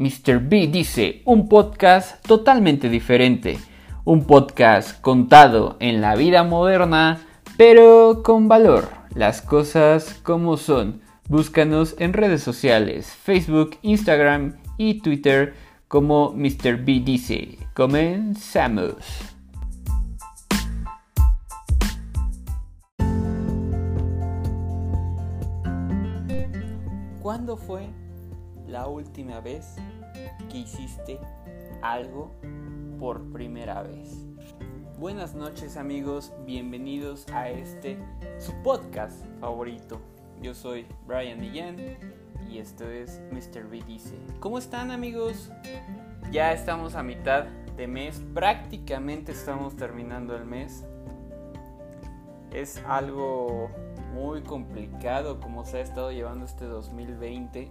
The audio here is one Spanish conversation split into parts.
Mr. B dice, un podcast totalmente diferente, un podcast contado en la vida moderna, pero con valor, las cosas como son. Búscanos en redes sociales, Facebook, Instagram y Twitter como Mr. B dice. Comenzamos. ¿Cuándo fue la última vez que hiciste algo por primera vez? Buenas noches amigos, bienvenidos a este su podcast favorito. Yo soy Brian Millán y esto es Mr. B Dice. ¿Cómo están amigos? Ya estamos a mitad de mes, prácticamente estamos terminando el mes. Es algo muy complicado como se ha estado llevando este 2020.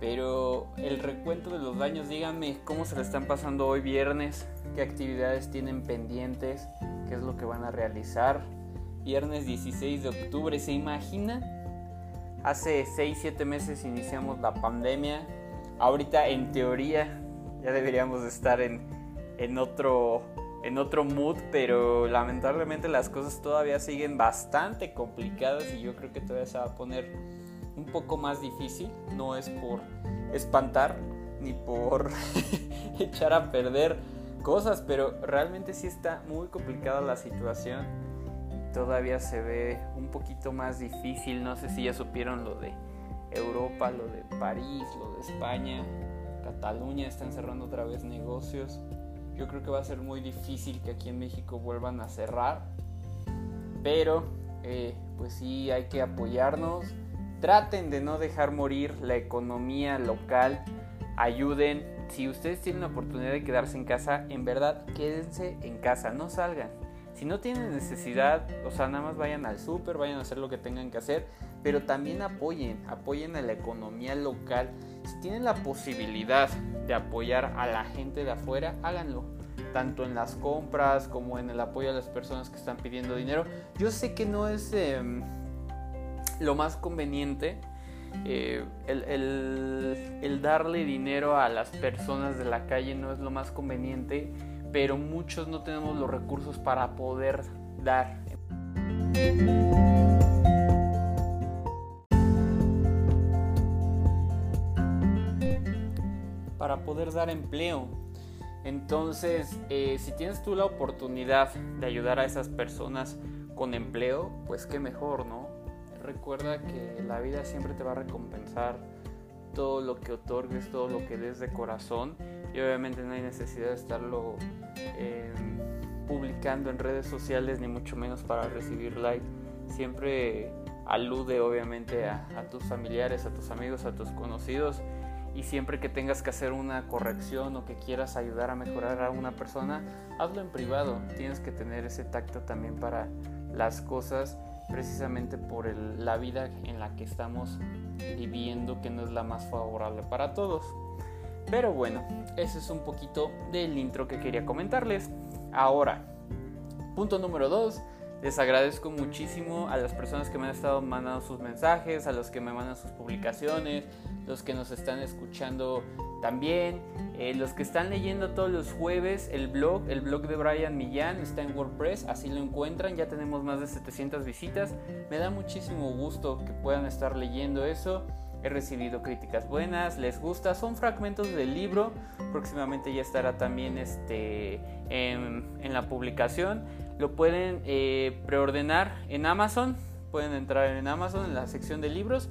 Pero el recuento de los daños, díganme cómo se le están pasando hoy viernes, qué actividades tienen pendientes, qué es lo que van a realizar. Viernes 16 de octubre, ¿se imagina? Hace 6-7 meses iniciamos la pandemia. Ahorita en teoría ya deberíamos estar en, en, otro, en otro mood, pero lamentablemente las cosas todavía siguen bastante complicadas y yo creo que todavía se va a poner un poco más difícil. No es por espantar ni por echar a perder cosas, pero realmente sí está muy complicada la situación. Todavía se ve un poquito más difícil. No sé si ya supieron lo de Europa, lo de París, lo de España. Cataluña están cerrando otra vez negocios. Yo creo que va a ser muy difícil que aquí en México vuelvan a cerrar. Pero, eh, pues sí, hay que apoyarnos. Traten de no dejar morir la economía local. Ayuden. Si ustedes tienen la oportunidad de quedarse en casa, en verdad, quédense en casa. No salgan. Si no tienen necesidad, o sea, nada más vayan al súper, vayan a hacer lo que tengan que hacer, pero también apoyen, apoyen a la economía local. Si tienen la posibilidad de apoyar a la gente de afuera, háganlo. Tanto en las compras como en el apoyo a las personas que están pidiendo dinero. Yo sé que no es em, lo más conveniente eh, el darle dinero a las personas de la calle, no es lo más conveniente pero muchos no tenemos los recursos para poder dar. Para poder dar empleo. Entonces, eh, si tienes tú la oportunidad de ayudar a esas personas con empleo, pues qué mejor, ¿no? Recuerda que la vida siempre te va a recompensar todo lo que otorgues, todo lo que des de corazón y obviamente no hay necesidad de estarlo em, publicando en redes sociales ni mucho menos para recibir like. Siempre alude obviamente a, tus familiares, a tus amigos, a tus conocidos y siempre que tengas que hacer una corrección o que quieras ayudar a mejorar a una persona, hazlo en privado. Tienes que tener ese tacto también para las cosas precisamente por la vida en la que estamos viviendo que no es la más favorable para todos. Pero bueno, ese es un poquito del intro que quería comentarles. Ahora, punto número 2. Les agradezco muchísimo a las personas que me han estado mandando sus mensajes, a los que me mandan sus publicaciones, los que nos están escuchando también, eh, los que están leyendo todos los jueves el blog, el blog de Brian Millán está en WordPress, así lo encuentran, ya tenemos más de 700 visitas, me da muchísimo gusto que puedan estar leyendo eso. He recibido críticas buenas, les gusta, son fragmentos del libro. Próximamente ya estará también este, en, la publicación. Lo pueden eh, preordenar en Amazon. Pueden entrar en Amazon en la sección de libros.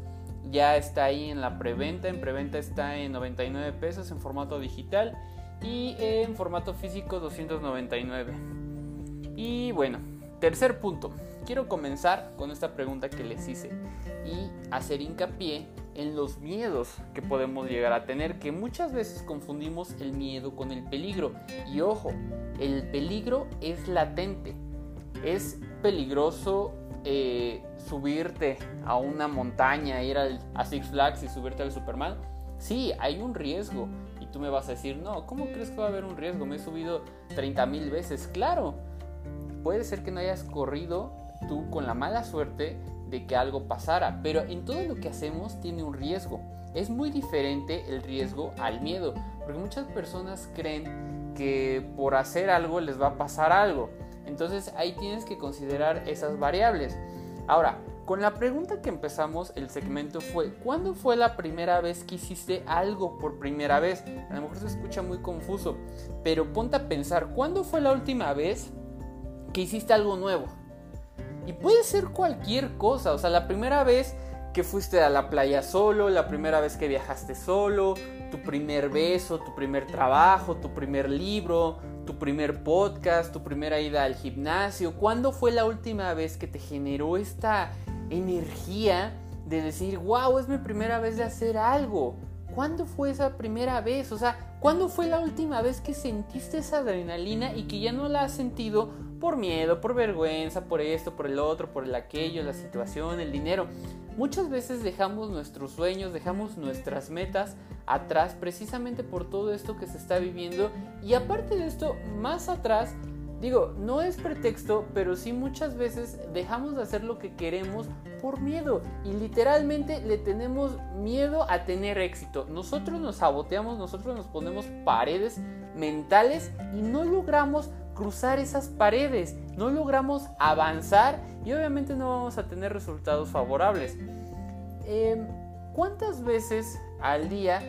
Ya está ahí en la preventa. En preventa está en 99 pesos en formato digital y en formato físico 299. Y bueno, tercer punto. Quiero comenzar con esta pregunta que les hice y hacer hincapié en los miedos que podemos llegar a tener, que muchas veces confundimos el miedo con el peligro. Y ojo, el peligro es latente. Es peligroso eh, subirte a una montaña, ir al, a Six Flags y subirte al Superman. Sí, hay un riesgo. Y tú me vas a decir, no, ¿cómo crees que va a haber un riesgo? Me he subido 30 mil veces. Claro, puede ser que no hayas corrido tú con la mala suerte de que algo pasara, pero en todo lo que hacemos tiene un riesgo. Es muy diferente el riesgo al miedo, porque muchas personas creen que por hacer algo les va a pasar algo. Entonces ahí tienes que considerar esas variables. Ahora, con la pregunta que empezamos el segmento fue, ¿cuándo fue la primera vez que hiciste algo por primera vez? A lo mejor se escucha muy confuso, pero ponte a pensar, ¿cuándo fue la última vez que hiciste algo nuevo? Y puede ser cualquier cosa, o sea, la primera vez que fuiste a la playa solo, la primera vez que viajaste solo, tu primer beso, tu primer trabajo, tu primer libro, tu primer podcast, tu primera ida al gimnasio. ¿Cuándo fue la última vez que te generó esta energía de decir, wow, es mi primera vez de hacer algo? ¿Cuándo fue esa primera vez? O sea, ¿cuándo fue la última vez que sentiste esa adrenalina y que ya no la has sentido por miedo, por vergüenza, por esto, por el otro, por el aquello, la situación, el dinero? Muchas veces dejamos nuestros sueños, dejamos nuestras metas atrás precisamente por todo esto que se está viviendo y aparte de esto, más atrás, digo, no es pretexto, pero sí muchas veces dejamos de hacer lo que queremos por miedo y literalmente le tenemos miedo a tener éxito. Nosotros nos saboteamos, nosotros nos ponemos paredes mentales y no logramos cruzar esas paredes, no logramos avanzar y obviamente no vamos a tener resultados favorables. Em, ¿Cuántas veces al día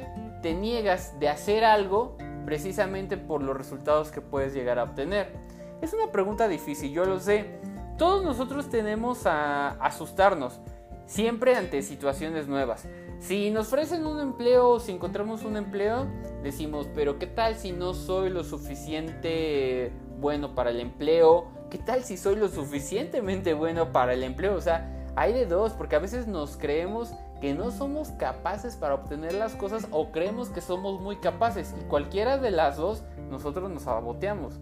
te niegas de hacer algo precisamente por los resultados que puedes llegar a obtener? Es una pregunta difícil, yo lo sé. Todos nosotros tenemos a asustarnos siempre ante situaciones nuevas. Si nos ofrecen un empleo o si encontramos un empleo, decimos, pero ¿qué tal si no soy lo suficiente bueno para el empleo? ¿Qué tal si soy lo suficientemente bueno para el empleo? O sea, hay de dos, porque a veces nos creemos que no somos capaces para obtener las cosas o creemos que somos muy capaces y cualquiera de las dos nosotros nos saboteamos.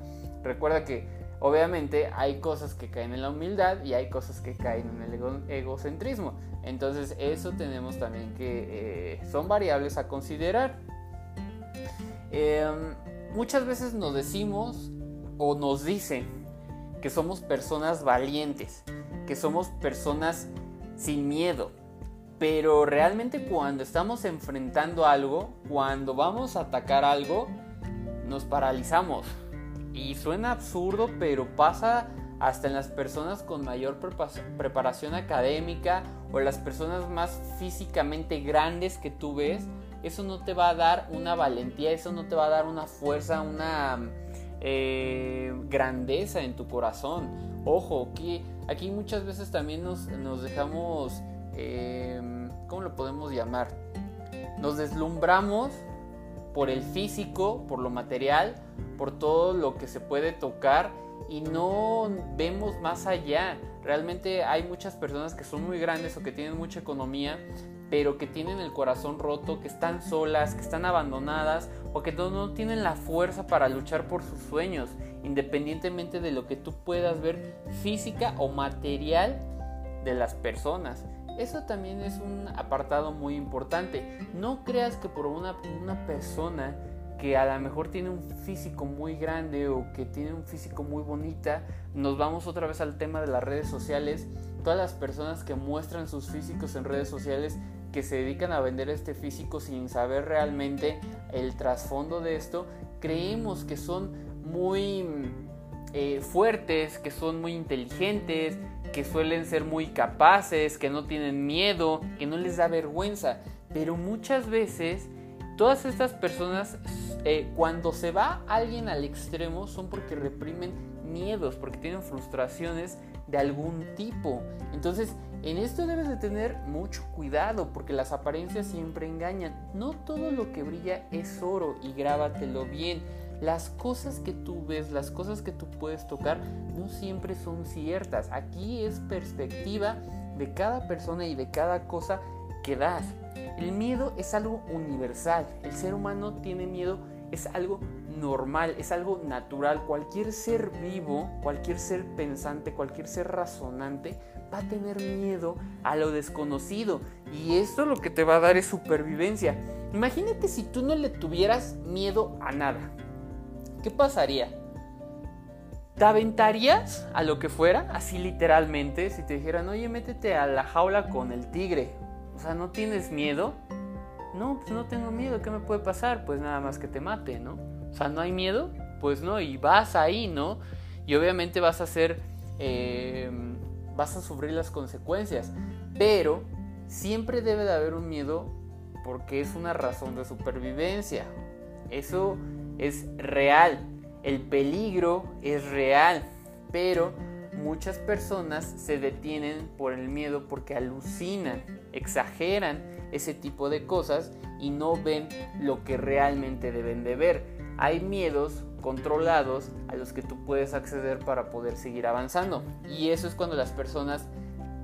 Recuerda que obviamente hay cosas que caen en la humildad y hay cosas que caen en el egocentrismo. Entonces eso tenemos también que eh, son variables a considerar. Em, muchas veces nos decimos o nos dicen que somos personas valientes, que somos personas sin miedo. Pero realmente cuando estamos enfrentando algo, cuando vamos a atacar algo, nos paralizamos. Y suena absurdo, pero pasa hasta en las personas con mayor preparación académica o las personas más físicamente grandes que tú ves. Eso no te va a dar una valentía, eso no te va a dar una fuerza, una eh, grandeza en tu corazón. Ojo, que aquí muchas veces también nos, dejamos, em, ¿cómo lo podemos llamar? Nos deslumbramos por el físico, por lo material, por todo lo que se puede tocar y no vemos más allá. Realmente hay muchas personas que son muy grandes o que tienen mucha economía, pero que tienen el corazón roto, que están solas, que están abandonadas o que no, tienen la fuerza para luchar por sus sueños, independientemente de lo que tú puedas ver física o material de las personas. Eso también es un apartado muy importante. No creas que por una, persona que a lo mejor tiene un físico muy grande o que tiene un físico muy bonita, nos vamos otra vez al tema de las redes sociales. Todas las personas que muestran sus físicos en redes sociales que se dedican a vender este físico sin saber realmente el trasfondo de esto, creemos que son muy eh, fuertes, que son muy inteligentes, que suelen ser muy capaces, que no tienen miedo, que no les da vergüenza. Pero muchas veces todas estas personas, eh, cuando se va alguien al extremo, son porque reprimen miedos, porque tienen frustraciones de algún tipo. Entonces, en esto debes de tener mucho cuidado porque las apariencias siempre engañan. No todo lo que brilla es oro y grábatelo bien. Las cosas que tú ves, las cosas que tú puedes tocar, no siempre son ciertas. Aquí es perspectiva de cada persona y de cada cosa que das. El miedo es algo universal. El ser humano tiene miedo, es algo normal, es algo natural. Cualquier ser vivo, cualquier ser pensante, cualquier ser razonante va a tener miedo a lo desconocido. Y esto lo que te va a dar es supervivencia. Imagínate si tú no le tuvieras miedo a nada. ¿Qué pasaría? ¿Te aventarías a lo que fuera? Así literalmente, si te dijeran, oye, métete a la jaula con el tigre. O sea, ¿no tienes miedo? No, pues no tengo miedo, ¿qué me puede pasar? Pues nada más que te mate, ¿no? O sea, ¿no hay miedo? Pues no, y vas ahí, ¿no? Y obviamente vas a hacer, em, vas a sufrir las consecuencias. Pero siempre debe de haber un miedo porque es una razón de supervivencia. Eso es real. El peligro es real. Pero muchas personas se detienen por el miedo porque alucinan, exageran ese tipo de cosas y no ven lo que realmente deben de ver. Hay miedos controlados a los que tú puedes acceder para poder seguir avanzando. Y eso es cuando las personas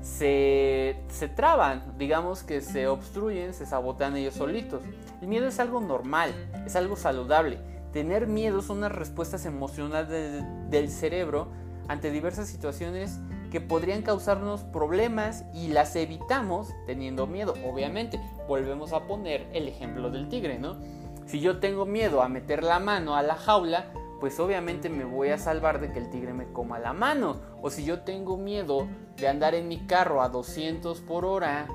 se, se traban, digamos que se obstruyen, se sabotean ellos solitos. El miedo es algo normal, es algo saludable. Tener miedo son unas respuestas emocionales del cerebro ante diversas situaciones que podrían causarnos problemas y las evitamos teniendo miedo. Obviamente, volvemos a poner el ejemplo del tigre, ¿no? Si yo tengo miedo a meter la mano a la jaula, pues obviamente me voy a salvar de que el tigre me coma la mano. O si yo tengo miedo de andar en mi carro a 200 por hora,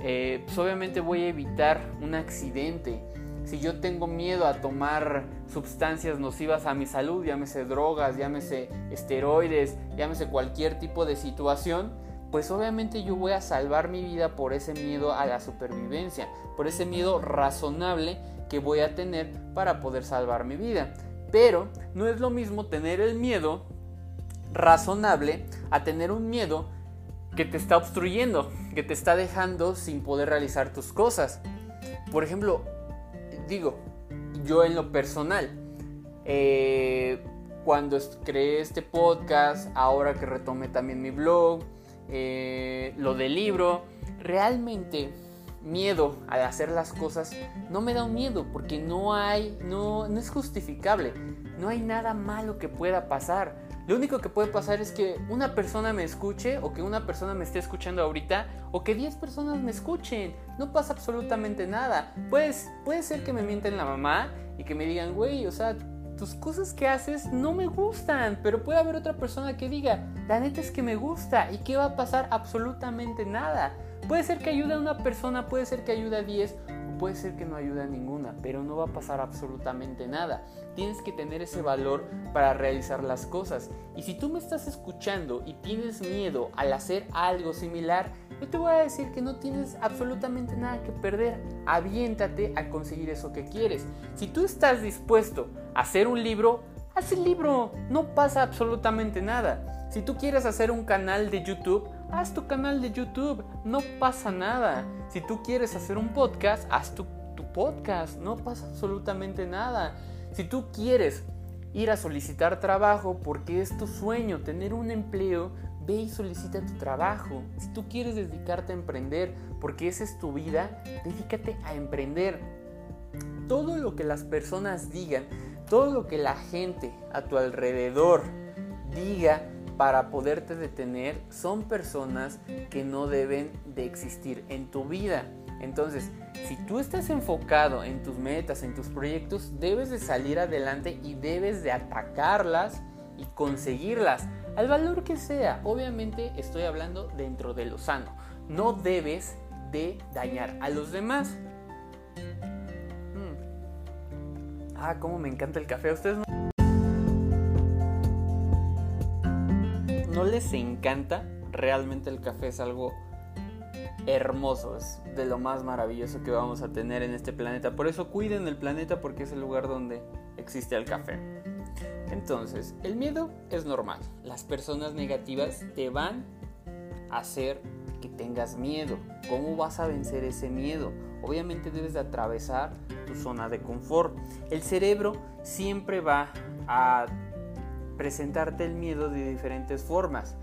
eh, pues obviamente voy a evitar un accidente. Si yo tengo miedo a tomar sustancias nocivas a mi salud, llámese drogas, llámese esteroides, llámese cualquier tipo de situación, pues obviamente yo voy a salvar mi vida por ese miedo a la supervivencia, por ese miedo razonable que voy a tener para poder salvar mi vida. Pero no es lo mismo tener el miedo razonable a tener un miedo que te está obstruyendo, que te está dejando sin poder realizar tus cosas. Por ejemplo, digo, yo en lo personal, eh, cuando creé este podcast, ahora que retomé también mi blog, eh, lo del libro, realmente miedo al hacer las cosas no me da un miedo porque no hay, no, no es justificable, no hay nada malo que pueda pasar. Lo único que puede pasar es que una persona me escuche o que una persona me esté escuchando ahorita o que 10 personas me escuchen. No pasa absolutamente nada. Pues, puede ser que me mienten la mamá y que me digan, güey, o sea, tus cosas que haces no me gustan, pero puede haber otra persona que diga, la neta es que me gusta y que va a pasar absolutamente nada. Puede ser que ayude a una persona, puede ser que ayude a 10 o puede ser que no ayude a ninguna, pero no va a pasar absolutamente nada. Tienes que tener ese valor para realizar las cosas. Y si tú me estás escuchando y tienes miedo al hacer algo similar, yo te voy a decir que no tienes absolutamente nada que perder. Aviéntate a conseguir eso que quieres. Si tú estás dispuesto a hacer un libro, haz el libro. No pasa absolutamente nada. Si tú quieres hacer un canal de YouTube, haz tu canal de YouTube, no pasa nada. Si tú quieres hacer un podcast, haz tu, podcast, no pasa absolutamente nada. Si tú quieres ir a solicitar trabajo porque es tu sueño tener un empleo, ve y solicita tu trabajo. Si tú quieres dedicarte a emprender porque esa es tu vida, dedícate a emprender. Todo lo que las personas digan, todo lo que la gente a tu alrededor diga, para poderte detener son personas que no deben de existir en tu vida. Entonces, si tú estás enfocado en tus metas, en tus proyectos, debes de salir adelante y debes de atacarlas y conseguirlas al valor que sea. Obviamente estoy hablando dentro de lo sano. No debes de dañar a los demás. Mm. Ah, cómo me encanta el café. ustedes no? No les encanta, realmente el café es algo hermoso, es de lo más maravilloso que vamos a tener en este planeta. Por eso cuiden el planeta porque es el lugar donde existe el café. Entonces, el miedo es normal. Las personas negativas te van a hacer que tengas miedo. ¿Cómo vas a vencer ese miedo? Obviamente debes de atravesar tu zona de confort. El cerebro siempre va a presentarte el miedo de diferentes formas.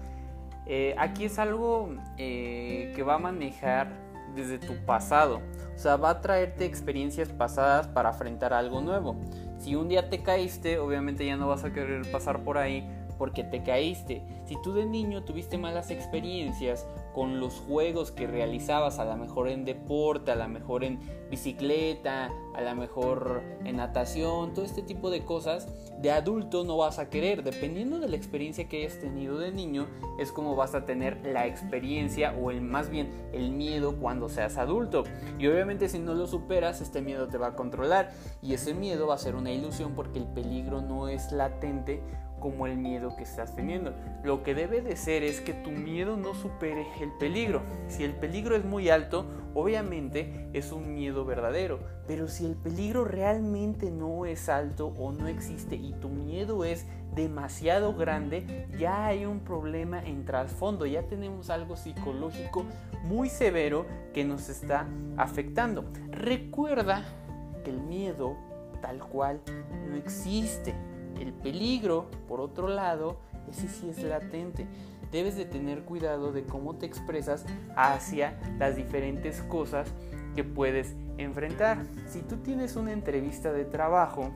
Eh, aquí es algo eh, que va a manejar desde tu pasado. O sea, va a traerte experiencias pasadas para enfrentar algo nuevo. Si un día te caíste, obviamente ya no vas a querer pasar por ahí porque te caíste. Si tú de niño tuviste malas experiencias con los juegos que realizabas, a lo mejor en deporte, a lo mejor en bicicleta, a lo mejor en natación, todo este tipo de cosas, de adulto no vas a querer. Dependiendo de la experiencia que hayas tenido de niño, es como vas a tener la experiencia o el más bien el miedo cuando seas adulto. Y obviamente si no lo superas, este miedo te va a controlar y ese miedo va a ser una ilusión porque el peligro no es latente como el miedo que estás teniendo. Lo que debe de ser es que tu miedo no supere el peligro. Si el peligro es muy alto, obviamente es un miedo verdadero. Pero si el peligro realmente no es alto o no existe y tu miedo es demasiado grande, ya hay un problema en trasfondo, ya tenemos algo psicológico muy severo que nos está afectando. Recuerda que el miedo tal cual no existe el peligro, por otro lado, ese sí es latente. Debes de tener cuidado de cómo te expresas hacia las diferentes cosas que puedes enfrentar. Si tú tienes una entrevista de trabajo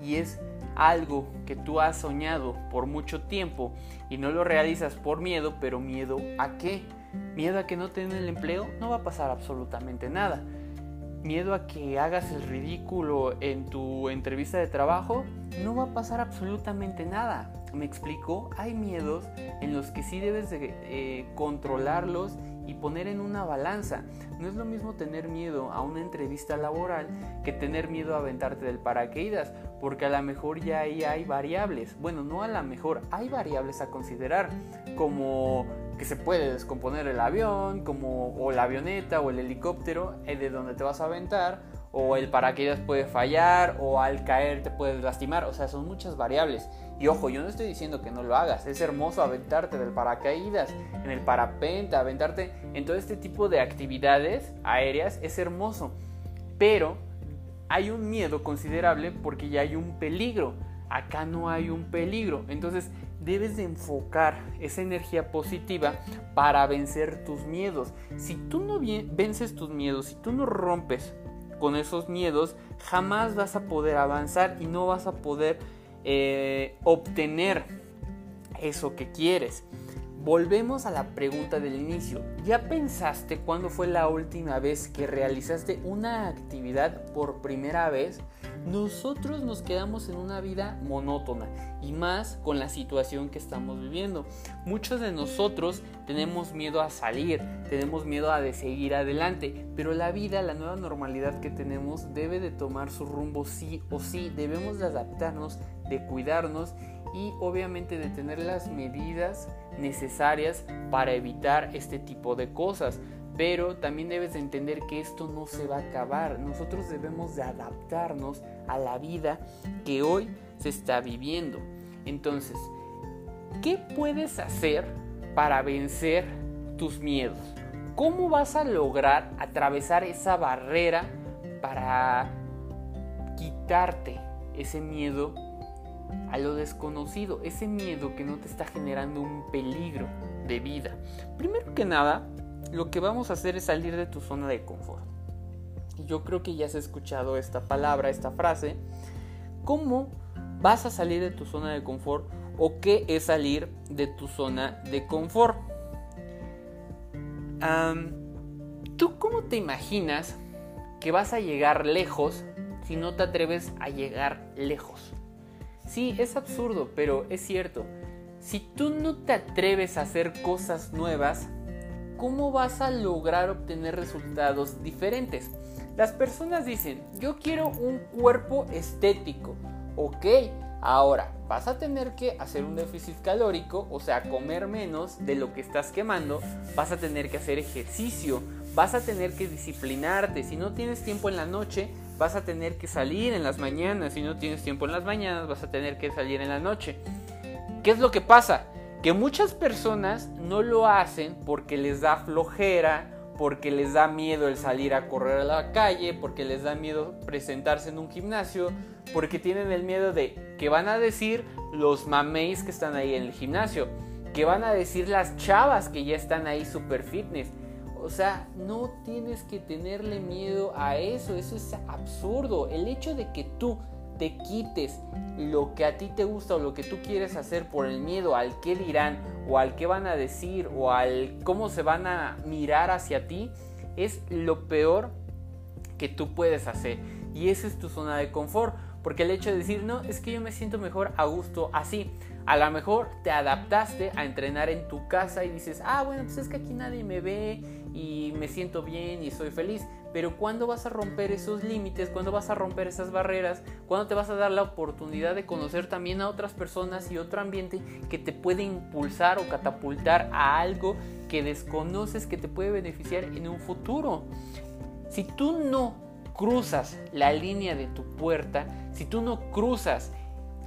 y es algo que tú has soñado por mucho tiempo y no lo realizas por miedo, pero miedo a qué? Miedo a que no te el empleo, no va a pasar absolutamente nada. Miedo a que hagas el ridículo en tu entrevista de trabajo, no va a pasar absolutamente nada. ¿Me explico? Hay miedos en los que sí debes de, eh, controlarlos y poner en una balanza. No es lo mismo tener miedo a una entrevista laboral que tener miedo a aventarte del paracaídas, porque a lo mejor ya ahí hay variables. Bueno, no a lo mejor, hay variables a considerar, como que se puede descomponer el avión, como o la avioneta o el helicóptero eh, de donde te vas a aventar, o el paracaídas puede fallar, o al caer te puedes lastimar, o sea, son muchas variables. Y ojo, yo no estoy diciendo que no lo hagas, es hermoso aventarte del paracaídas, en el parapente, aventarte en todo este tipo de actividades aéreas, es hermoso. Pero hay un miedo considerable porque ya hay un peligro. Acá no hay un peligro. Entonces debes de enfocar esa energía positiva para vencer tus miedos. Si tú no vences tus miedos, si tú no rompes con esos miedos, jamás vas a poder avanzar y no vas a poder eh, obtener eso que quieres. Volvemos a la pregunta del inicio. ¿Ya pensaste cuándo fue la última vez que realizaste una actividad por primera vez? nosotros nos quedamos en una vida monótona y más con la situación que estamos viviendo. Muchos de nosotros tenemos miedo a salir, tenemos miedo a de seguir adelante, pero la vida, la nueva normalidad que tenemos debe de tomar su rumbo sí o sí, debemos de adaptarnos, de cuidarnos y obviamente de tener las medidas necesarias para evitar este tipo de cosas. Pero también debes de entender que esto no se va a acabar. Nosotros debemos de adaptarnos a la vida que hoy se está viviendo. Entonces, ¿qué puedes hacer para vencer tus miedos? ¿Cómo vas a lograr atravesar esa barrera para quitarte ese miedo a lo desconocido, ese miedo que no te está generando un peligro de vida? Primero que nada, lo que vamos a hacer es salir de tu zona de confort. Y yo creo que ya has escuchado esta palabra, esta frase. ¿Cómo vas a salir de tu zona de confort o qué es salir de tu zona de confort? ¿Tú cómo te imaginas que vas a llegar lejos si no te atreves a llegar lejos? Sí, es absurdo, pero es cierto. Si tú no te atreves a hacer cosas nuevas, ¿cómo vas a lograr obtener resultados diferentes? Las personas dicen, yo quiero un cuerpo estético. Ok, ahora vas a tener que hacer un déficit calórico, o sea, comer menos de lo que estás quemando, vas a tener que hacer ejercicio, vas a tener que disciplinarte. Si no tienes tiempo en la noche, vas a tener que salir en las mañanas. Si no tienes tiempo en las mañanas, vas a tener que salir en la noche. ¿Qué es lo que pasa? que muchas personas no lo hacen porque les da flojera, porque les da miedo el salir a correr a la calle, porque les da miedo presentarse en un gimnasio, porque tienen el miedo de que van a decir los mameis que están ahí en el gimnasio, que van a decir las chavas que ya están ahí super fitness. O sea, no tienes que tenerle miedo a eso, eso es absurdo. El hecho de que tú te quites lo que a ti te gusta o lo que tú quieres hacer por el miedo al qué dirán o al qué van a decir o al cómo se van a mirar hacia ti, es lo peor que tú puedes hacer. Y esa es tu zona de confort. Porque el hecho de decir, no, es que yo me siento mejor a gusto así. A lo mejor te adaptaste a entrenar en tu casa y dices, ah, bueno, pues es que aquí nadie me ve y me siento bien y soy feliz. Pero ¿cuándo vas a romper esos límites? ¿Cuándo vas a romper esas barreras? ¿Cuándo te vas a dar la oportunidad de conocer también a otras personas y otro ambiente que te puede impulsar o catapultar a algo que desconoces que te puede beneficiar en un futuro? Si tú no cruzas la línea de tu puerta, si tú no cruzas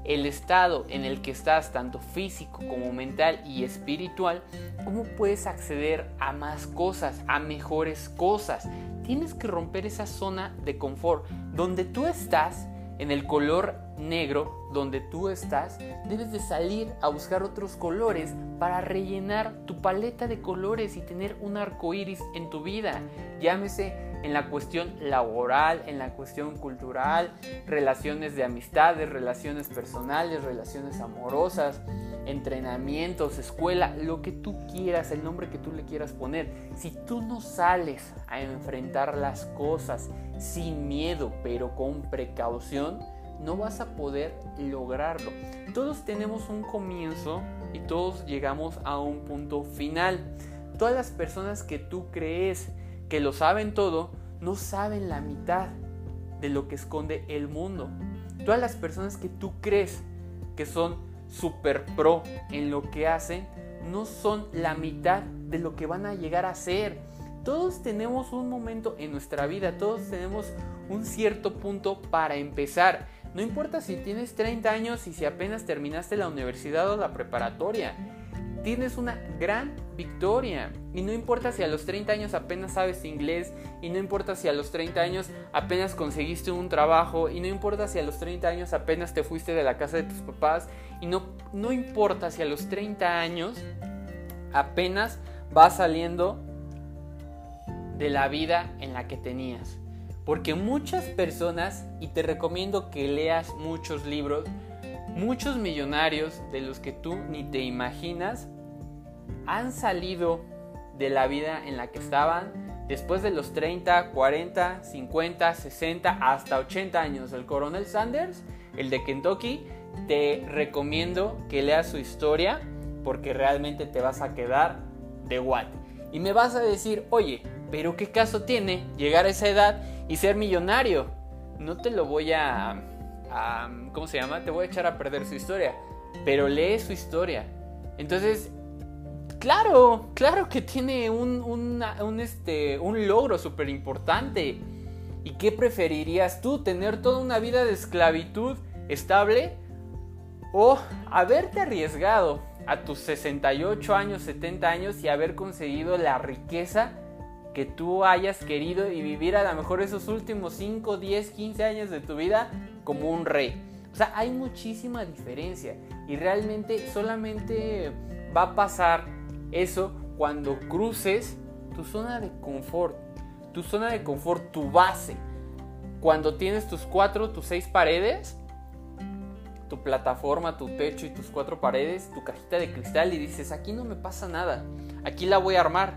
el estado en el que estás, tanto físico como mental y espiritual, ¿cómo puedes acceder a más cosas, a mejores cosas? Tienes que romper esa zona de confort. Donde tú estás, en el color negro, donde tú estás, debes de salir a buscar otros colores para rellenar tu paleta de colores y tener un arco iris en tu vida. Llámese en la cuestión laboral, en la cuestión cultural, relaciones de amistades, relaciones personales, relaciones amorosas, entrenamientos, escuela, lo que tú quieras, el nombre que tú le quieras poner. Si tú no sales a enfrentar las cosas sin miedo, pero con precaución, no vas a poder lograrlo. Todos tenemos un comienzo y todos llegamos a un punto final. Todas las personas que tú crees que lo saben todo, no saben la mitad de lo que esconde el mundo. Todas las personas que tú crees que son super pro en lo que hacen, no son la mitad de lo que van a llegar a ser. Todos tenemos un momento en nuestra vida, todos tenemos un cierto punto para empezar. No importa si tienes 30 años y si apenas terminaste la universidad o la preparatoria tienes una gran victoria. Y no importa si a los 30 años apenas sabes inglés, y no importa si a los 30 años apenas conseguiste un trabajo, y no importa si a los 30 años apenas te fuiste de la casa de tus papás, y no, no importa si a los 30 años apenas vas saliendo de la vida en la que tenías. Porque muchas personas, y te recomiendo que leas muchos libros, muchos millonarios de los que tú ni te imaginas, han salido de la vida en la que estaban después de los 30, 40, 50, 60, hasta 80 años. El coronel Sanders, el de Kentucky, te recomiendo que leas su historia porque realmente te vas a quedar de what. Y me vas a decir, oye, pero ¿qué caso tiene llegar a esa edad y ser millonario? No te lo voy a, a ¿cómo se llama? Te voy a echar a perder su historia. Pero lee su historia. Entonces, Claro, claro que tiene un, este, un logro súper importante. ¿Y qué preferirías tú? ¿Tener toda una vida de esclavitud estable? ¿O haberte arriesgado a tus 68 años, 70 años y haber conseguido la riqueza que tú hayas querido y vivir a lo mejor esos últimos 5, 10, 15 años de tu vida como un rey? O sea, hay muchísima diferencia y realmente solamente va a pasar eso cuando cruces tu zona de confort, tu zona de confort, tu base. Cuando tienes tus cuatro, tus seis paredes, tu plataforma, tu techo y tus cuatro paredes, tu cajita de cristal y dices, aquí no me pasa nada, aquí la voy a armar,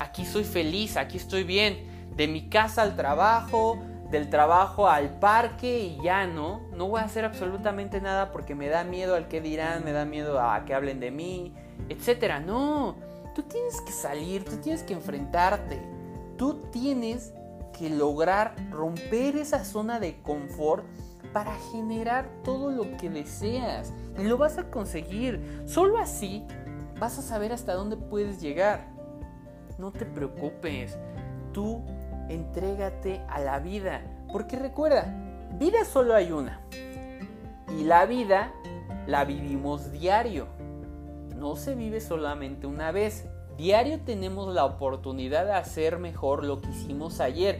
aquí soy feliz, aquí estoy bien, de mi casa al trabajo, del trabajo al parque y ya no, no voy a hacer absolutamente nada porque me da miedo al que dirán, me da miedo a que hablen de mí, etcétera. No, tú tienes que salir, tú tienes que enfrentarte, tú tienes que lograr romper esa zona de confort para generar todo lo que deseas. Y lo vas a conseguir. Solo así vas a saber hasta dónde puedes llegar. No te preocupes. Tú entrégate a la vida. Porque recuerda, vida solo hay una. Y la vida la vivimos diario no se vive solamente una vez. Diario tenemos la oportunidad de hacer mejor lo que hicimos ayer.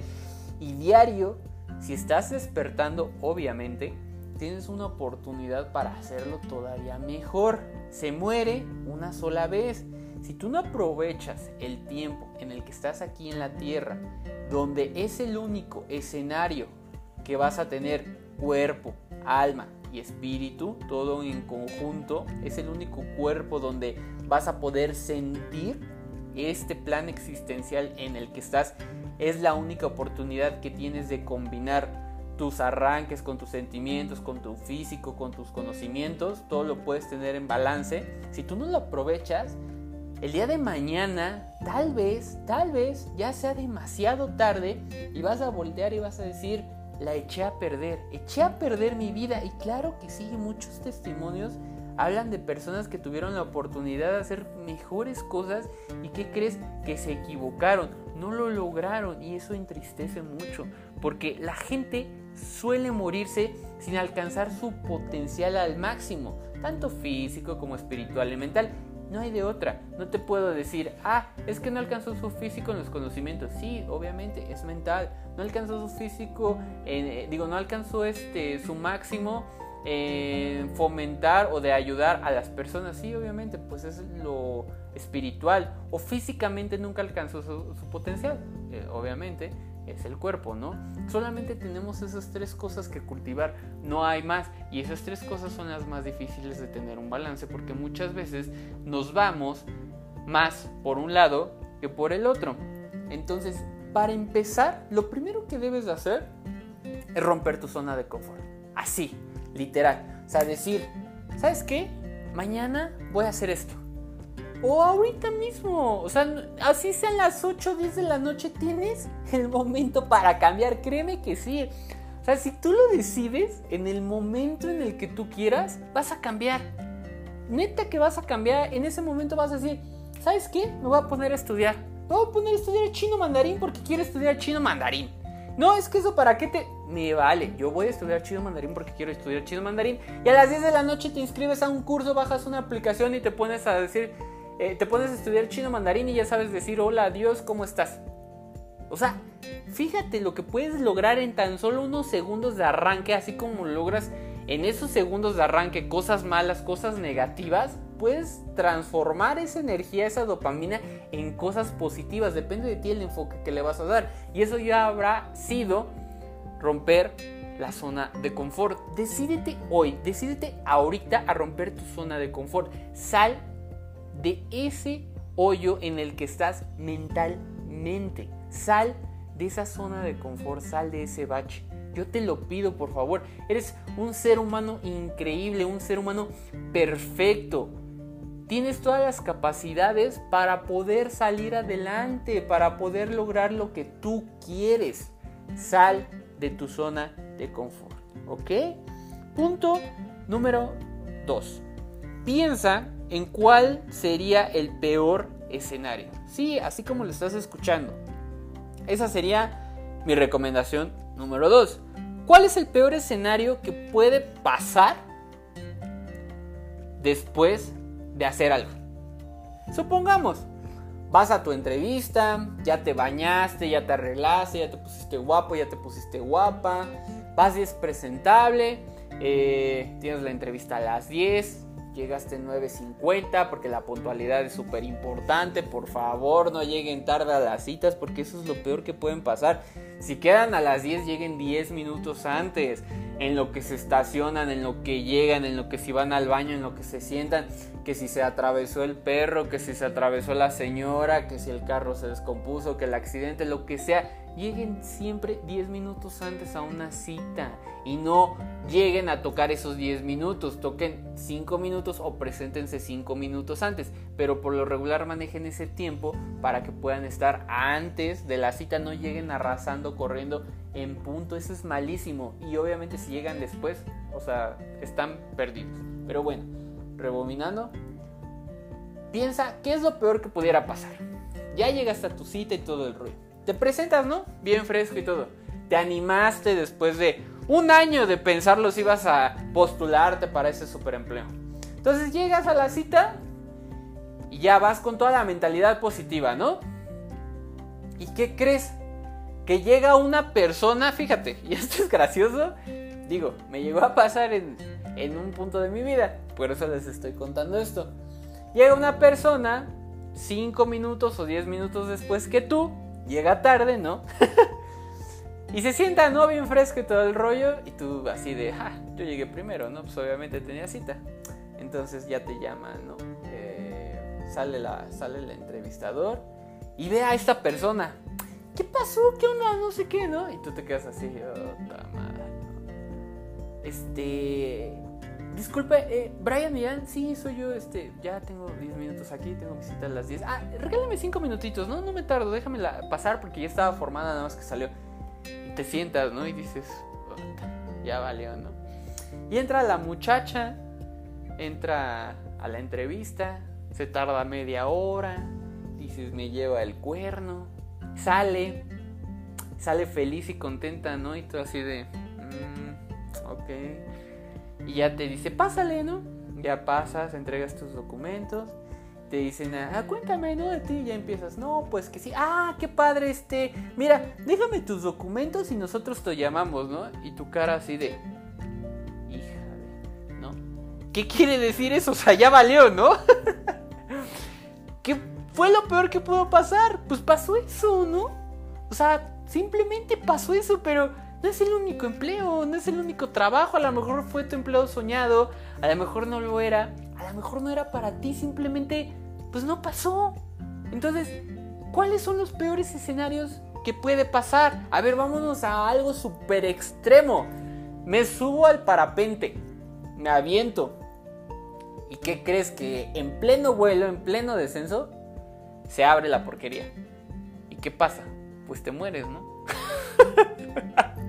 Y diario, si estás despertando, obviamente, tienes una oportunidad para hacerlo todavía mejor. Se muere una sola vez. Si tú no aprovechas el tiempo en el que estás aquí en la Tierra, donde es el único escenario que vas a tener cuerpo, alma y espíritu, todo en conjunto, es el único cuerpo donde vas a poder sentir este plan existencial en el que estás. Es la única oportunidad que tienes de combinar tus arranques con tus sentimientos, con tu físico, con tus conocimientos. Todo lo puedes tener en balance. Si tú no lo aprovechas, el día de mañana, tal vez, tal vez ya sea demasiado tarde y vas a voltear y vas a decir, la eché a perder, eché a perder mi vida. Y claro que sí, muchos testimonios hablan de personas que tuvieron la oportunidad de hacer mejores cosas y que crees que se equivocaron, no lo lograron y eso entristece mucho, porque la gente suele morirse sin alcanzar su potencial al máximo, tanto físico como espiritual y mental. No hay de otra. No te puedo decir, ah, es que no alcanzó su físico en los conocimientos. Sí, obviamente, es mental. No alcanzó su físico, eh, digo, no alcanzó este, su máximo en fomentar o de ayudar a las personas. Sí, obviamente, pues es lo espiritual. O físicamente nunca alcanzó su, potencial. Eh, obviamente es el cuerpo, ¿no? Solamente tenemos esas tres cosas que cultivar, no hay más. Y esas tres cosas son las más difíciles de tener un balance porque muchas veces nos vamos más por un lado que por el otro. Entonces, para empezar, lo primero que debes de hacer es romper tu zona de confort. Así, literal. O sea, decir, ¿sabes qué? Mañana voy a hacer esto o ahorita mismo. O sea, así sean las 8 o 10 de la noche, tienes el momento para cambiar. Créeme que sí. O sea, si tú lo decides en el momento en el que tú quieras, vas a cambiar. Neta que vas a cambiar. En ese momento vas a decir, ¿sabes qué? Me voy a poner a estudiar. Me voy a poner a estudiar chino mandarín porque quiero estudiar chino mandarín. No, es que eso para qué te... Me vale, yo voy a estudiar chino mandarín porque quiero estudiar chino mandarín. Y a las 10 de la noche te inscribes a un curso, bajas una aplicación y te pones a decir, eh, te pones a estudiar chino mandarín y ya sabes decir hola, adiós, ¿cómo estás? O sea, fíjate lo que puedes lograr en tan solo unos segundos de arranque, así como logras en esos segundos de arranque cosas malas, cosas negativas, puedes transformar esa energía, esa dopamina en cosas positivas. Depende de ti el enfoque que le vas a dar. Y eso ya habrá sido romper la zona de confort. Decídete hoy, decídete ahorita a romper tu zona de confort. Sal de ese hoyo en el que estás mentalmente. Sal de esa zona de confort, sal de ese bache. Yo te lo pido, por favor. Eres un ser humano increíble, un ser humano perfecto. Tienes todas las capacidades para poder salir adelante, para poder lograr lo que tú quieres. Sal de tu zona de confort. ¿Ok? Punto número 2. Piensa en cuál sería el peor escenario. Sí, así como lo estás escuchando. Esa sería mi recomendación número 2. ¿Cuál es el peor escenario que puede pasar después de hacer algo? Supongamos, vas a tu entrevista, ya te bañaste, ya te arreglaste, ya te pusiste guapo, ya te pusiste guapa, vas y es presentable, eh, tienes la entrevista a las 10, llegaste 9.50 porque la puntualidad es súper importante. Por favor, no lleguen tarde a las citas porque eso es lo peor que pueden pasar. Si quedan a las 10, lleguen 10 minutos antes. En lo que se estacionan, en lo que llegan, en lo que si van al baño, en lo que se sientan. Que si se atravesó el perro, que si se atravesó la señora, que si el carro se descompuso, que el accidente, lo que sea lleguen siempre 10 minutos antes a una cita y no lleguen a tocar esos 10 minutos, toquen 5 minutos o preséntense 5 minutos antes, pero por lo regular manejen ese tiempo para que puedan estar antes de la cita, no lleguen arrasando, corriendo en punto, eso es malísimo y obviamente si llegan después, o sea, están perdidos. Pero bueno, rebobinando, piensa qué es lo peor que pudiera pasar. Ya llegaste a tu cita y todo el rollo te presentas, ¿no? Bien fresco y todo. Te animaste después de un año de pensarlo si ibas a postularte para ese superempleo. Entonces llegas a la cita y ya vas con toda la mentalidad positiva, ¿no? ¿Y qué crees? Que llega una persona, fíjate, y esto es gracioso, digo, me llegó a pasar en, un punto de mi vida, por eso les estoy contando esto. Llega una persona 5 minutos o 10 minutos después que tú llega tarde, ¿no? Y se sienta, ¿no? Bien fresco y todo el rollo. Y tú así de, ah, yo llegué primero, ¿no? Pues obviamente tenía cita. Entonces ya te llaman, ¿no? Eh, sale, la, sale el entrevistador y ve a esta persona. ¿Qué pasó? ¿Qué onda? No sé qué, ¿no? Y tú te quedas así, oh, madre. Este. Disculpe, eh, Brian Millán, sí, soy yo, este, ya tengo 10 minutos aquí, tengo visita a las 10. Ah, regálame 5 minutitos, no, no me tardo, déjame pasar porque ya estaba formada nada más que salió. te sientas, ¿no? Y dices, ya valió, ¿no? Y entra la muchacha, entra a la entrevista, se tarda media hora, dices, me lleva el cuerno, sale, sale feliz y contenta, ¿no? Y tú así de, mm, ok y ya te dice, pásale, ¿no? Ya pasas, entregas tus documentos, te dicen, ah, cuéntame, ¿no? De ti, ya empiezas, no, pues que sí, ah, qué padre, este, mira, déjame tus documentos y nosotros te llamamos, ¿no? Y tu cara así de, híjale, ¿no? ¿Qué quiere decir eso? O sea, ya valió, ¿no? ¿Qué fue lo peor que pudo pasar? Pues pasó eso, ¿no? O sea, simplemente pasó eso, pero no es el único empleo, no es el único trabajo, a lo mejor fue tu empleo soñado, a lo mejor no lo era, a lo mejor no era para ti, simplemente pues no pasó. Entonces, ¿cuáles son los peores escenarios que puede pasar? A ver, vámonos a algo súper extremo. Me subo al parapente, me aviento. ¿Y qué crees que en pleno vuelo, en pleno descenso, se abre la porquería? ¿Y qué pasa? Pues te mueres, ¿no?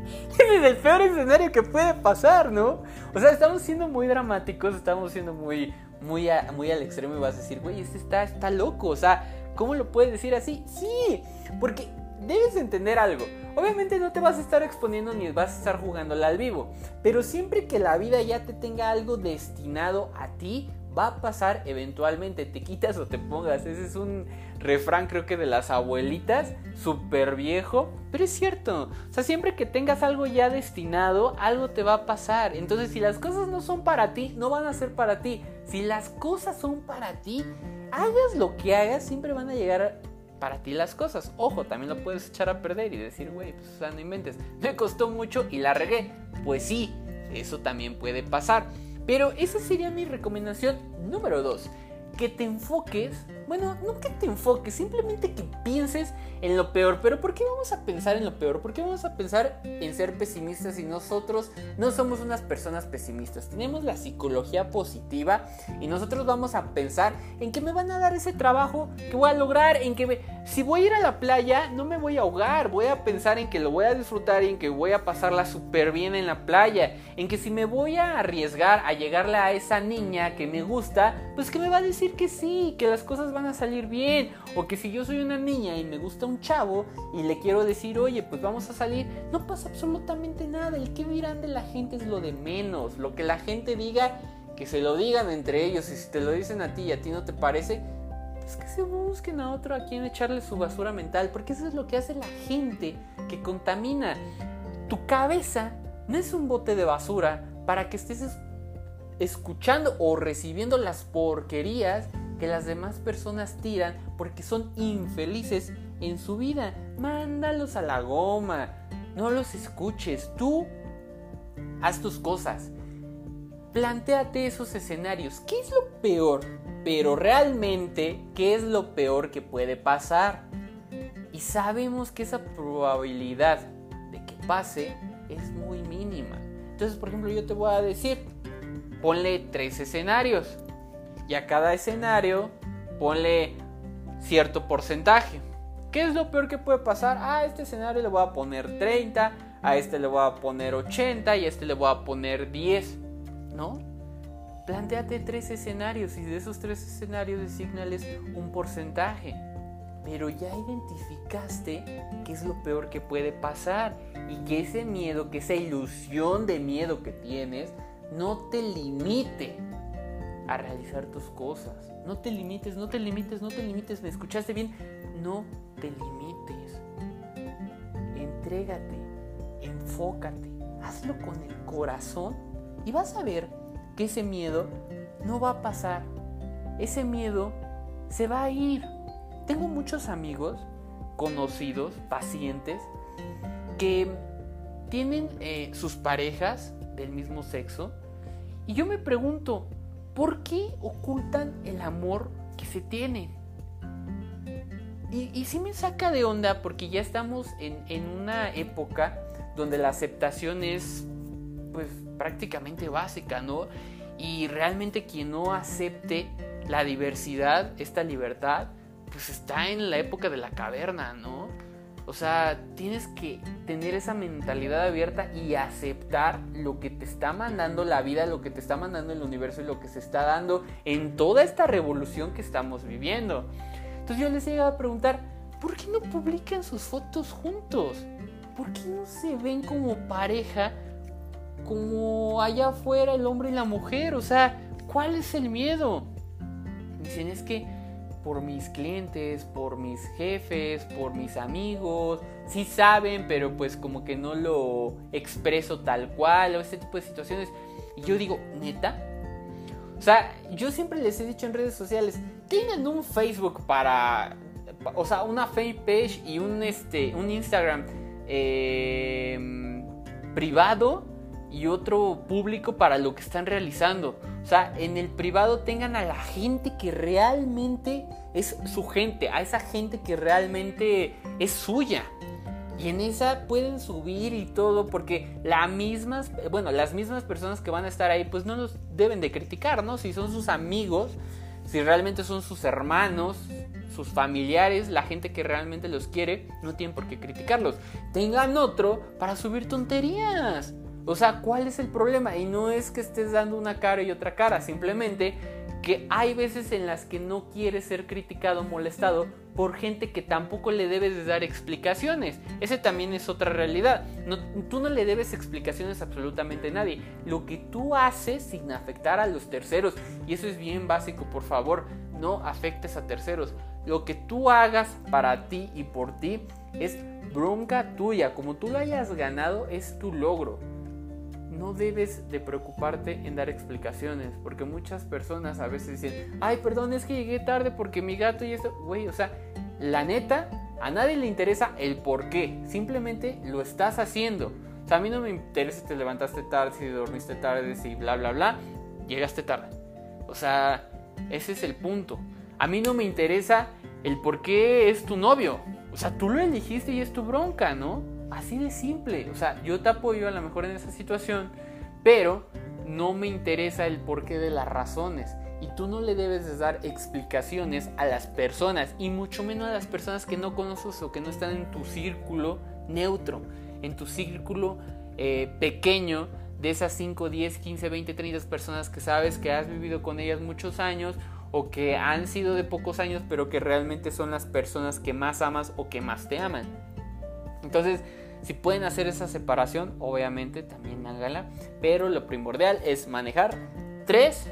Ese es el peor escenario que puede pasar, ¿no? O sea, estamos siendo muy dramáticos, estamos siendo muy, muy, muy al extremo y vas a decir, güey, este está, está loco. O sea, ¿cómo lo puedes decir así? Sí, porque debes entender algo. Obviamente no te vas a estar exponiendo ni vas a estar jugándola al vivo, pero siempre que la vida ya te tenga algo destinado a ti, va a pasar eventualmente, te quitas o te pongas. Ese es un refrán creo que de las abuelitas, súper viejo, pero es cierto. O sea, siempre que tengas algo ya destinado, algo te va a pasar. Entonces, si las cosas no son para ti, no van a ser para ti. Si las cosas son para ti, hagas lo que hagas, siempre van a llegar para ti las cosas. Ojo, también lo puedes echar a perder y decir, güey, pues no inventes. Me costó mucho y la regué. Pues sí, eso también puede pasar. Pero esa sería mi recomendación número 2 que te enfoques, bueno, no que te enfoques, simplemente que pienses en lo peor. Pero ¿por qué vamos a pensar en lo peor? ¿Por qué vamos a pensar en ser pesimistas si nosotros no somos unas personas pesimistas? Tenemos la psicología positiva y nosotros vamos a pensar en que me van a dar ese trabajo que voy a lograr, en que si voy a ir a la playa no me voy a ahogar, voy a pensar en que lo voy a disfrutar y en que voy a pasarla súper bien en la playa, en que si me voy a arriesgar a llegarle a esa niña que me gusta, pues que me va a decir que sí, que las cosas van a salir bien. O que si yo soy una niña y me gusta un chavo y le quiero decir, oye, pues vamos a salir, no pasa absolutamente nada. El que dirán de la gente es lo de menos. Lo que la gente diga, que se lo digan entre ellos. Y si te lo dicen a ti y a ti no te parece, pues que se busquen a otro a quien echarle su basura mental. Porque eso es lo que hace la gente que contamina. Tu cabeza no es un bote de basura para que estés escuchando o recibiendo las porquerías que las demás personas tiran porque son infelices en su vida. Mándalos a la goma. No los escuches. Tú haz tus cosas. Plantéate esos escenarios. ¿Qué es lo peor? Pero realmente, ¿qué es lo peor que puede pasar? Y sabemos que esa probabilidad de que pase es muy mínima. Entonces, por ejemplo, yo te voy a decir, ponle tres escenarios. Y a cada escenario ponle cierto porcentaje. ¿Qué es lo peor que puede pasar? A este escenario le voy a poner 30, a este le voy a poner 80 y a este le voy a poner 10. ¿No? Plantéate tres escenarios y de esos tres escenarios designales un porcentaje. Pero ya identificaste qué es lo peor que puede pasar y que ese miedo, que esa ilusión de miedo que tienes, no te limite a realizar tus cosas. No te limites, no te limites, no te limites. ¿Me escuchaste bien? No te limites. Entrégate, enfócate, hazlo con el corazón y vas a ver que ese miedo no va a pasar. Ese miedo se va a ir. Tengo muchos amigos, conocidos, pacientes, que tienen eh, sus parejas del mismo sexo. Y yo me pregunto, ¿por qué ocultan el amor que se tienen? Y, y sí me saca de onda porque ya estamos en, en una época donde la aceptación es pues prácticamente básica, ¿no? Y realmente quien no acepte la diversidad, esta libertad, pues está en la época de la caverna, ¿no? O sea, tienes que tener esa mentalidad abierta y aceptar lo que te está mandando la vida, lo que te está mandando el universo y lo que se está dando en toda esta revolución que estamos viviendo. Entonces yo les llegado a preguntar, ¿por qué no publican sus fotos juntos? ¿Por qué no se ven como pareja como allá afuera el hombre y la mujer? O sea, ¿cuál es el miedo? Dicen es que por mis clientes, por mis jefes, por mis amigos, sí saben, pero pues como que no lo expreso tal cual o este tipo de situaciones. Y yo digo, neta. O sea, yo siempre les he dicho en redes sociales, tienen un Facebook para, o sea, una fanpage y un, este, un Instagram eh, privado y otro público para lo que están realizando. O sea, en el privado tengan a la gente que realmente es su gente, a esa gente que realmente es suya. Y en esa pueden subir y todo porque las mismas, bueno, las mismas personas que van a estar ahí pues no los deben de criticar, ¿no? Si son sus amigos, si realmente son sus hermanos, sus familiares, la gente que realmente los quiere, no tienen por qué criticarlos. Tengan otro para subir tonterías. O sea, ¿cuál es el problema? Y no es que estés dando una cara y otra cara, simplemente que hay veces en las que no quieres ser criticado o molestado por gente que tampoco le debes de dar explicaciones. Ese también es otra realidad. tú no le debes explicaciones a absolutamente nadie. Lo que tú haces sin afectar a los terceros, y eso es bien básico, por favor, no afectes a terceros. Lo que tú hagas para ti y por ti es bronca tuya. Como tú lo hayas ganado, es tu logro no debes de preocuparte en dar explicaciones, porque muchas personas a veces dicen, ay, perdón, es que llegué tarde porque mi gato y esto, güey, o sea, la neta, a nadie le interesa el por qué, simplemente lo estás haciendo. O sea, a mí no me interesa si te levantaste tarde, si dormiste tarde, si bla, bla, bla, llegaste tarde. O sea, ese es el punto. A mí no me interesa el por qué es tu novio. O sea, tú lo elegiste y es tu bronca, ¿no? Así de simple. O sea, yo te apoyo a lo mejor en esa situación, pero no me interesa el porqué de las razones. Y tú no le debes de dar explicaciones a las personas, y mucho menos a las personas que no conoces o que no están en tu círculo neutro, en tu círculo eh, pequeño de esas 5, 10, 15, 20, 30 personas que sabes que has vivido con ellas muchos años o que han sido de pocos años, pero que realmente son las personas que más amas o que más te aman. Entonces, si pueden hacer esa separación, obviamente también háganla. Pero lo primordial es manejar tres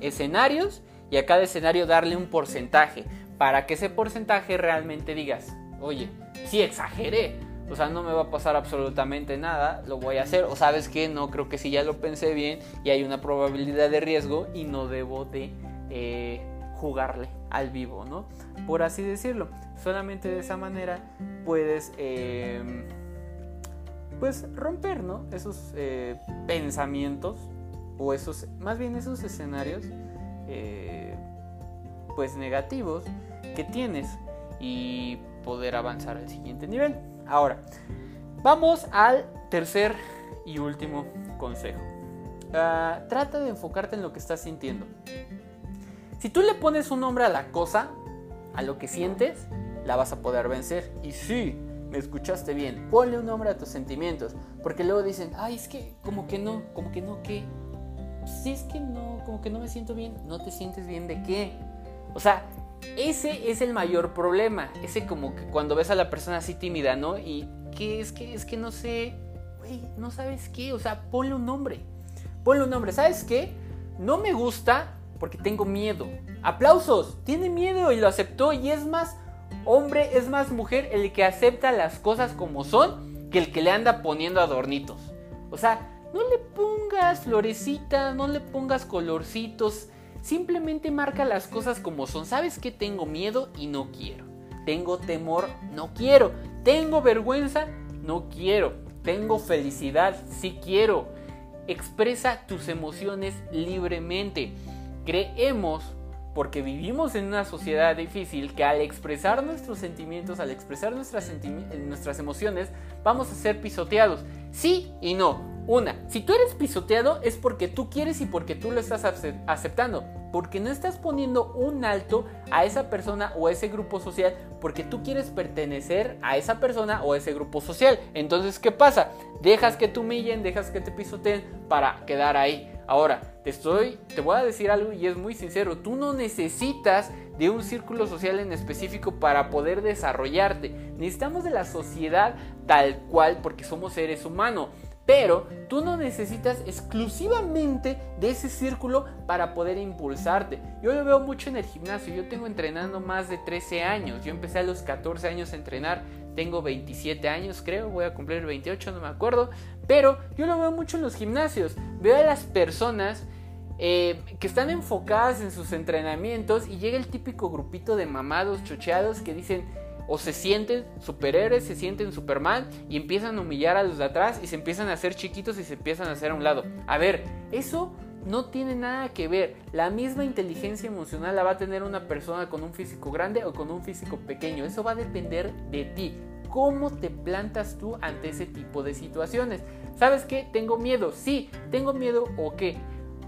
escenarios y a cada escenario darle un porcentaje. Para que ese porcentaje realmente digas, oye, si exageré. O sea, no me va a pasar absolutamente nada, lo voy a hacer. O sabes que no creo que si ya lo pensé bien y hay una probabilidad de riesgo y no debo de eh, jugarle al vivo, ¿no? Por así decirlo. Solamente de esa manera puedes em, pues romper, ¿no? Esos eh, pensamientos o esos, más bien esos escenarios eh, pues negativos que tienes y poder avanzar al siguiente nivel. Ahora, vamos al tercer y último consejo. Ah, trata de enfocarte en lo que estás sintiendo. Si tú le pones un nombre a la cosa, a lo que sientes, la vas a poder vencer. Y sí, me escuchaste bien, ponle un nombre a tus sentimientos, porque luego dicen, ay, es que como que no, como que no, ¿qué? Si es que no, como que no me siento bien, no te sientes bien de qué. O sea, ese es el mayor problema, ese como que cuando ves a la persona así tímida, ¿no? Y que es que es que no sé, güey, no sabes qué, o sea, ponle un nombre. Ponle un nombre, ¿sabes qué? No me gusta porque tengo miedo. Aplausos, tiene miedo y lo aceptó y es más hombre, es más mujer el que acepta las cosas como son que el que le anda poniendo adornitos. O sea, no le pongas florecitas, no le pongas colorcitos, simplemente marca las cosas como son. ¿Sabes que tengo miedo y no quiero? Tengo temor, no quiero. Tengo vergüenza, no quiero. tengo felicidad, sí quiero. Expresa tus emociones libremente. Creemos, porque vivimos en una sociedad difícil, que al expresar nuestros sentimientos, al expresar nuestras, nuestras emociones, vamos a ser pisoteados. Sí y no. Una, si tú eres pisoteado es porque tú quieres y porque tú lo estás aceptando, porque no estás poniendo un alto a esa persona o a ese grupo social, porque tú quieres pertenecer a esa persona o a ese grupo social. Entonces, ¿qué pasa? Dejas que te humillen, dejas que te pisoteen para quedar ahí. Ahora, te estoy, te voy a decir algo y es muy sincero, tú no necesitas de un círculo social en específico para poder desarrollarte. Necesitamos de la sociedad tal cual porque somos seres humanos. Pero tú no necesitas exclusivamente de ese círculo para poder impulsarte. Yo lo veo mucho en el gimnasio. Yo tengo entrenando más de 13 años. Yo empecé a los 14 años a entrenar. Tengo 27 años creo. Voy a cumplir 28, no me acuerdo. Pero yo lo veo mucho en los gimnasios. Veo a las personas eh, que están enfocadas en sus entrenamientos y llega el típico grupito de mamados chocheados que dicen o se sienten superhéroes, se sienten Superman y empiezan a humillar a los de atrás y se empiezan a hacer chiquitos y se empiezan a hacer a un lado. A ver, eso no tiene nada que ver. La misma inteligencia emocional la va a tener una persona con un físico grande o con un físico pequeño. Eso va a depender de ti. ¿Cómo te plantas tú ante ese tipo de situaciones? ¿Sabes qué? Tengo miedo. Sí, tengo miedo o qué.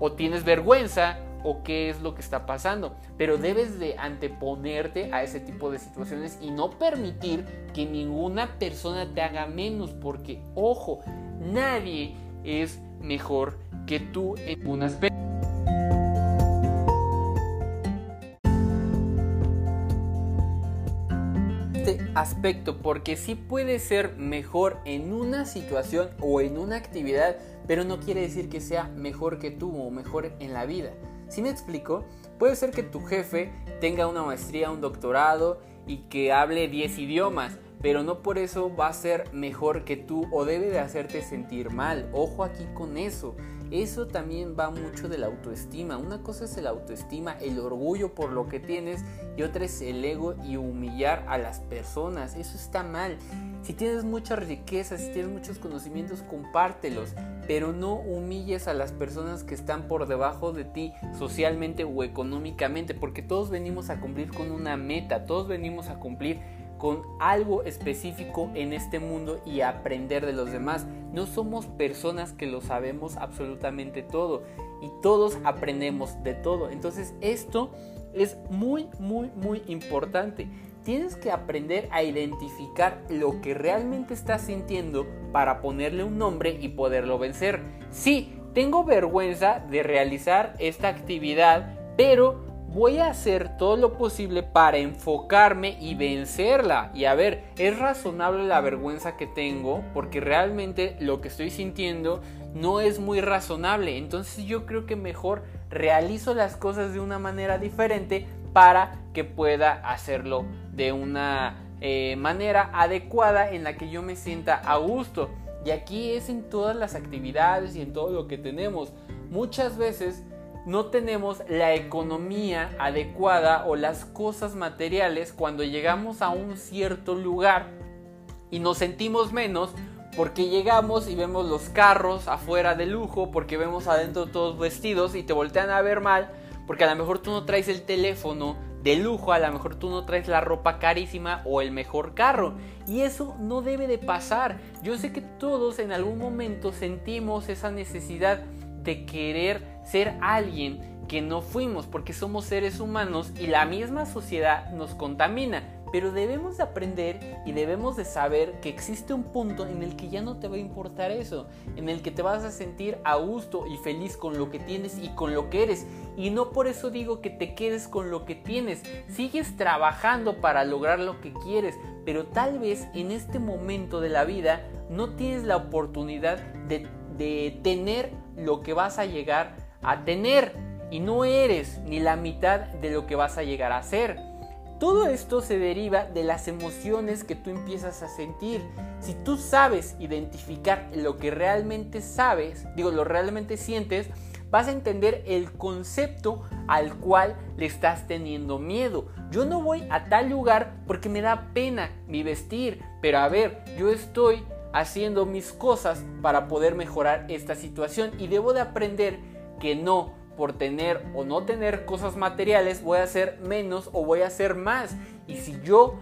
O tienes vergüenza o qué es lo que está pasando. Pero debes de anteponerte a ese tipo de situaciones y no permitir que ninguna persona te haga menos. Porque, ojo, nadie es mejor que tú en un aspecto. Aspecto porque sí puede ser mejor en una situación o en una actividad pero no quiere decir que sea mejor que tú o mejor en la vida si me explico? Puede ser que tu jefe tenga una maestría, un doctorado y que hable 10 idiomas, pero no por eso va a ser mejor que tú o debe de hacerte sentir mal. Ojo aquí con eso. Eso también va mucho de la autoestima. Una cosa es el autoestima, el orgullo por lo que tienes y otra es el ego y humillar a las personas. Eso está mal. Si tienes mucha riqueza, si tienes muchos conocimientos, compártelos, pero no humilles a las personas que están por debajo de ti socialmente o económicamente, porque todos venimos a cumplir con una meta, todos venimos a cumplir con algo específico en este mundo y aprender de los demás. No somos personas que lo sabemos absolutamente todo y todos aprendemos de todo. Entonces esto es muy, muy, muy importante. Tienes que aprender a identificar lo que realmente estás sintiendo para ponerle un nombre y poderlo vencer. Sí, tengo vergüenza de realizar esta actividad, pero voy a hacer todo lo posible para enfocarme y vencerla. Y a ver, es razonable la vergüenza que tengo porque realmente lo que estoy sintiendo no es muy razonable. Entonces yo creo que mejor realizo las cosas de una manera diferente para que pueda hacerlo de una eh, manera adecuada en la que yo me sienta a gusto. Y aquí es en todas las actividades y en todo lo que tenemos. Muchas veces no tenemos la economía adecuada o las cosas materiales cuando llegamos a un cierto lugar y nos sentimos menos porque llegamos y vemos los carros afuera de lujo, porque vemos adentro todos vestidos y te voltean a ver mal, porque a lo mejor tú no traes el teléfono de lujo, a lo mejor tú no traes la ropa carísima o el mejor carro. Y eso no debe de pasar. Yo sé que todos en algún momento sentimos esa necesidad de querer ser alguien que no fuimos porque somos seres humanos y la misma sociedad nos contamina. Pero debemos de aprender y debemos de saber que existe un punto en el que ya no te va a importar eso, en el que te vas a sentir a gusto y feliz con lo que tienes y con lo que eres. Y no por eso digo que te quedes con lo que tienes, sigues trabajando para lograr lo que quieres, pero tal vez en este momento de la vida no tienes la oportunidad de, de tener lo que vas a llegar a tener y no eres ni la mitad de lo que vas a llegar a ser. Todo esto se deriva de las emociones que tú empiezas a sentir. Si tú sabes identificar lo que realmente sabes, digo, lo realmente sientes, vas a entender el concepto al cual le estás teniendo miedo. Yo no voy a tal lugar porque me da pena mi vestir, pero a ver, yo estoy haciendo mis cosas para poder mejorar esta situación y debo de aprender que no por tener o no tener cosas materiales voy a hacer menos o voy a hacer más. Y si yo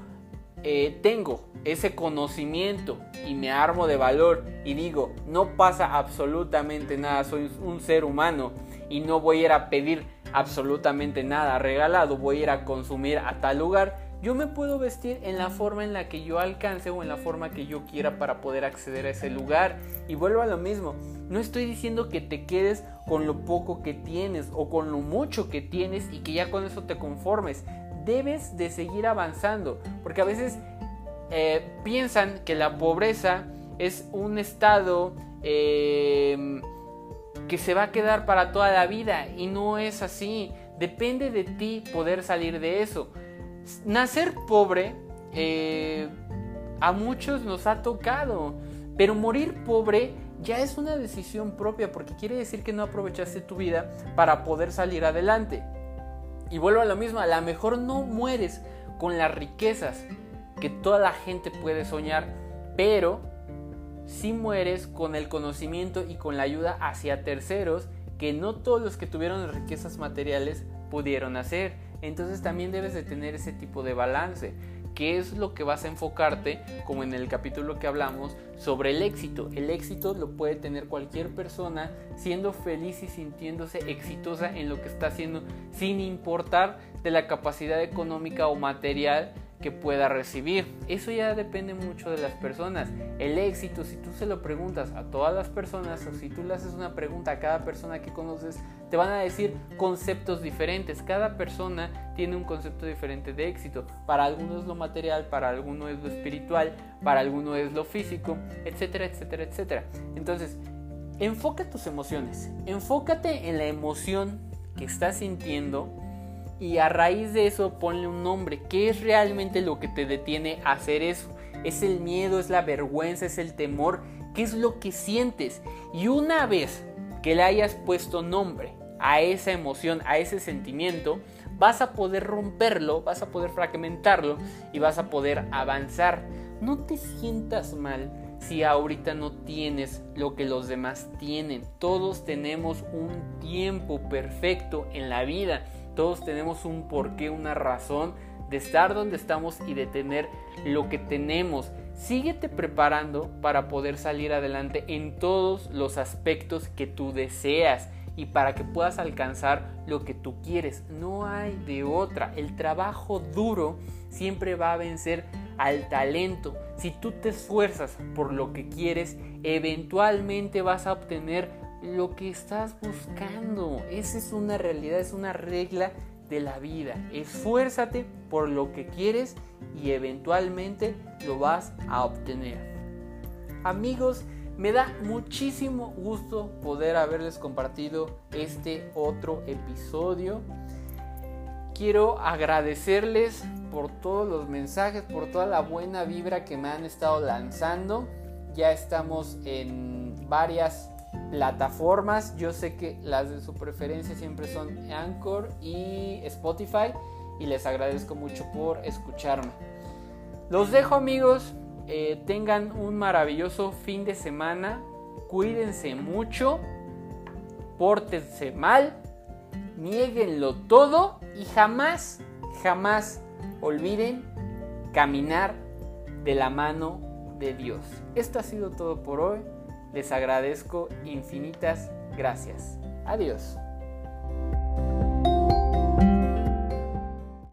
eh, tengo ese conocimiento y me armo de valor y digo no pasa absolutamente nada soy un ser humano y no voy a ir a pedir absolutamente nada regalado voy a ir a consumir a tal lugar yo me puedo vestir en la forma en la que yo alcance o en la forma que yo quiera para poder acceder a ese lugar. Y vuelvo a lo mismo, no estoy diciendo que te quedes con lo poco que tienes o con lo mucho que tienes y que ya con eso te conformes. Debes de seguir avanzando, porque a veces eh, piensan que la pobreza es un estado em, que se va a quedar para toda la vida y no es así. Depende de ti poder salir de eso nacer pobre eh, a muchos nos ha tocado, pero morir pobre ya es una decisión propia porque quiere decir que no aprovechaste tu vida para poder salir adelante. Y vuelvo a lo mismo, a lo mejor no mueres con las riquezas que toda la gente puede soñar, pero sí mueres con el conocimiento y con la ayuda hacia terceros que no todos los que tuvieron riquezas materiales pudieron hacer. Entonces también debes de tener ese tipo de balance. ¿Qué es lo que vas a enfocarte? Como en el capítulo que hablamos sobre el éxito. El éxito lo puede tener cualquier persona siendo feliz y sintiéndose exitosa en lo que está haciendo sin importar de la capacidad económica o material que pueda recibir. Eso ya depende mucho de las personas. El éxito, si tú se lo preguntas a todas las personas o si tú le haces una pregunta a cada persona que conoces, te van a decir conceptos diferentes. Cada persona tiene un concepto diferente de éxito. Para algunos es lo material, para algunos es lo espiritual, para algunos es lo físico, etcétera, etcétera, etcétera. Entonces, enfoca tus emociones. Enfócate en la emoción que estás sintiendo y a raíz de eso ponle un nombre. ¿Qué es realmente lo que te detiene a hacer eso? ¿Es el miedo? ¿Es la vergüenza? ¿Es el temor? ¿Qué es lo que sientes? Y una vez que le hayas puesto nombre a esa emoción, a ese sentimiento, vas a poder romperlo, vas a poder fragmentarlo y vas a poder avanzar. No te sientas mal si ahorita no tienes lo que los demás tienen. Todos tenemos un tiempo perfecto en la vida todos tenemos un porqué, una razón de estar donde estamos y de tener lo que tenemos. Síguete preparando para poder salir adelante en todos los aspectos que tú deseas y para que puedas alcanzar lo que tú quieres. No hay de otra. El trabajo duro siempre va a vencer al talento. Si tú te esfuerzas por lo que quieres, eventualmente vas a obtener lo que estás buscando. Esa es una realidad, es una regla de la vida. Esfuérzate por lo que quieres y eventualmente lo vas a obtener. Amigos, me da muchísimo gusto poder haberles compartido este otro episodio. Quiero agradecerles por todos los mensajes, por toda la buena vibra que me han estado lanzando. Ya estamos en varias plataformas. Yo sé que las de su preferencia siempre son Anchor y Spotify y les agradezco mucho por escucharme. Los dejo amigos, eh, tengan un maravilloso fin de semana, cuídense mucho, pórtense mal, nieguenlo todo y jamás, jamás olviden caminar de la mano de Dios. Esto ha sido todo por hoy. Les agradezco infinitas gracias. Adiós.